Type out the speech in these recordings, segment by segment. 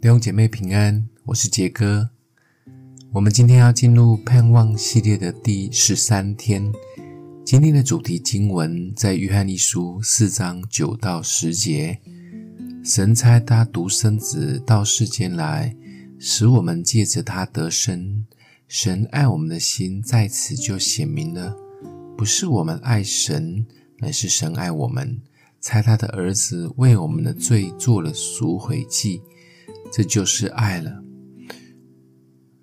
弟兄姐妹平安，我是杰哥。我们今天要进入盼望系列的第十三天。今天的主题经文在约翰一书四章九到十节。神差他独生子到世间来，使我们借着他得生。神爱我们的心在此就显明了，不是我们爱神，乃是神爱我们，差他的儿子为我们的罪做了赎回祭。这就是爱了。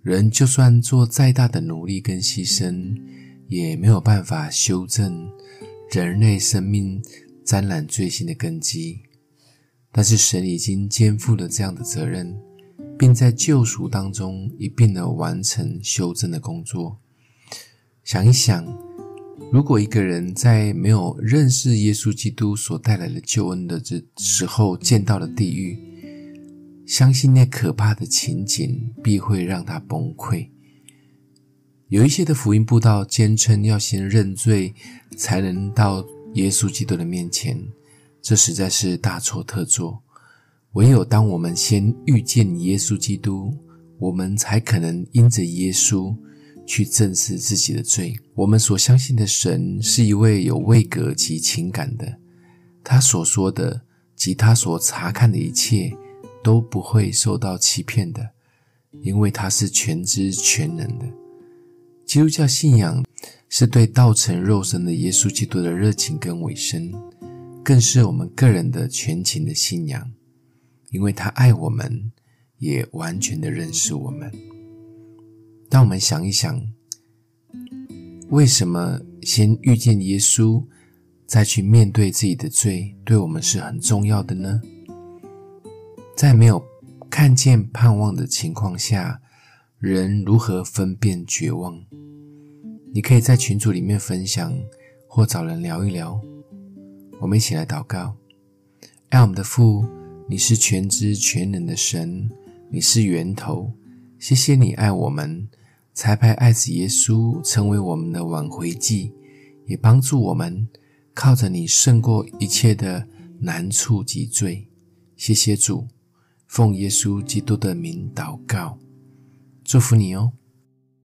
人就算做再大的努力跟牺牲，也没有办法修正人类生命沾染罪性的根基。但是神已经肩负了这样的责任，并在救赎当中一并的完成修正的工作。想一想，如果一个人在没有认识耶稣基督所带来的救恩的这时候见到了地狱，相信那可怕的情景必会让他崩溃。有一些的福音布道坚称要先认罪，才能到耶稣基督的面前，这实在是大错特错。唯有当我们先遇见耶稣基督，我们才可能因着耶稣去正视自己的罪。我们所相信的神是一位有位格及情感的，他所说的及他所察看的一切。都不会受到欺骗的，因为他是全知全能的。基督教信仰是对道成肉身的耶稣基督的热情跟委身，更是我们个人的全情的信仰，因为他爱我们，也完全的认识我们。当我们想一想，为什么先遇见耶稣，再去面对自己的罪，对我们是很重要的呢？在没有看见盼望的情况下，人如何分辨绝望？你可以在群组里面分享，或找人聊一聊。我们一起来祷告：爱我们的父，你是全知全能的神，你是源头。谢谢你爱我们，才派爱子耶稣成为我们的挽回祭，也帮助我们靠着你胜过一切的难处及罪。谢谢主。奉耶稣基督的名祷告，祝福你哦。